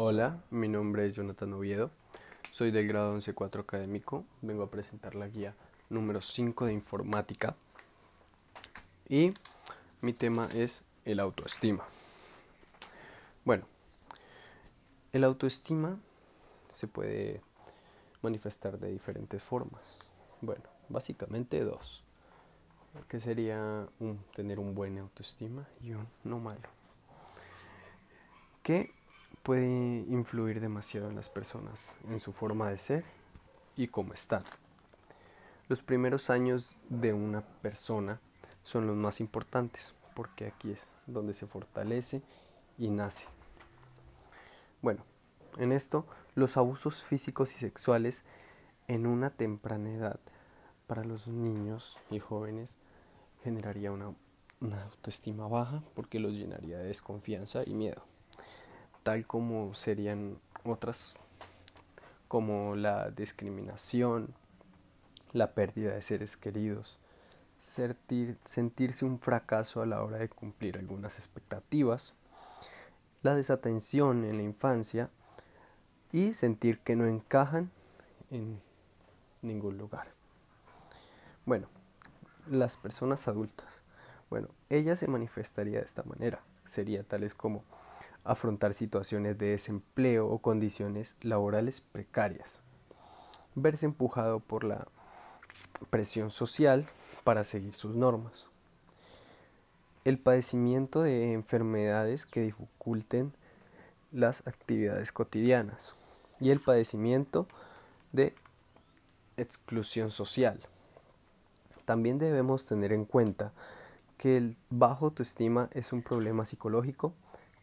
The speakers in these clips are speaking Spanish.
Hola, mi nombre es Jonathan Oviedo, soy del grado 11.4 académico, vengo a presentar la guía número 5 de informática y mi tema es el autoestima. Bueno, el autoestima se puede manifestar de diferentes formas. Bueno, básicamente dos, que sería tener un buen autoestima y un no malo. ¿Qué puede influir demasiado en las personas, en su forma de ser y cómo están. Los primeros años de una persona son los más importantes, porque aquí es donde se fortalece y nace. Bueno, en esto, los abusos físicos y sexuales en una temprana edad para los niños y jóvenes generaría una, una autoestima baja porque los llenaría de desconfianza y miedo tal como serían otras como la discriminación, la pérdida de seres queridos, sentirse un fracaso a la hora de cumplir algunas expectativas, la desatención en la infancia y sentir que no encajan en ningún lugar. Bueno, las personas adultas. Bueno, ella se manifestaría de esta manera. Sería tales como afrontar situaciones de desempleo o condiciones laborales precarias, verse empujado por la presión social para seguir sus normas, el padecimiento de enfermedades que dificulten las actividades cotidianas. Y el padecimiento de exclusión social. También debemos tener en cuenta que el bajo autoestima es un problema psicológico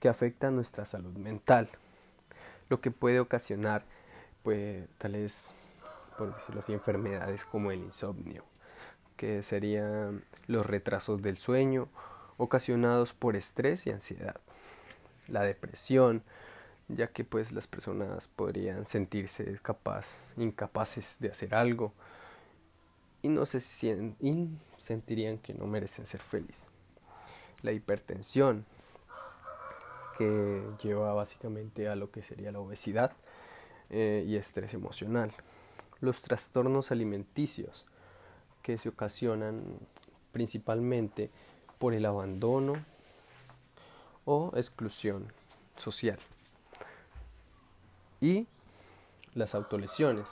que afecta a nuestra salud mental, lo que puede ocasionar, pues, tales, por decirlo así, enfermedades como el insomnio, que serían los retrasos del sueño ocasionados por estrés y ansiedad, la depresión, ya que pues las personas podrían sentirse capaz, incapaces de hacer algo y no se sienten, sentirían que no merecen ser felices. La hipertensión, que lleva básicamente a lo que sería la obesidad eh, y estrés emocional. Los trastornos alimenticios que se ocasionan principalmente por el abandono o exclusión social. Y las autolesiones,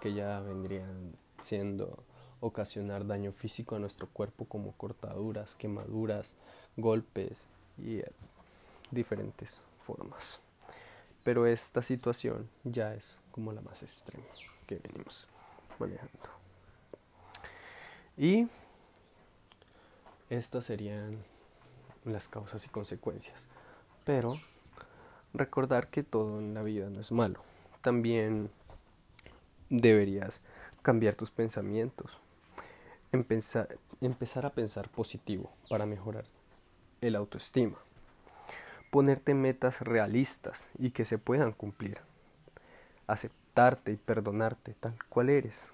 que ya vendrían siendo ocasionar daño físico a nuestro cuerpo como cortaduras, quemaduras, golpes y diferentes formas. Pero esta situación ya es como la más extrema que venimos manejando. Y estas serían las causas y consecuencias. Pero recordar que todo en la vida no es malo. También deberías cambiar tus pensamientos. Empezar, a pensar positivo para mejorar el autoestima ponerte metas realistas y que se puedan cumplir, aceptarte y perdonarte tal cual eres,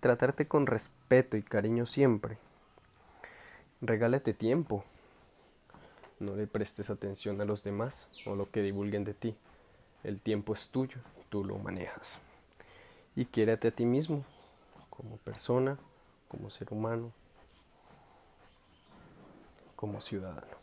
tratarte con respeto y cariño siempre, regálate tiempo, no le prestes atención a los demás o lo que divulguen de ti, el tiempo es tuyo, tú lo manejas, y quiérate a ti mismo como persona, como ser humano, como ciudadano.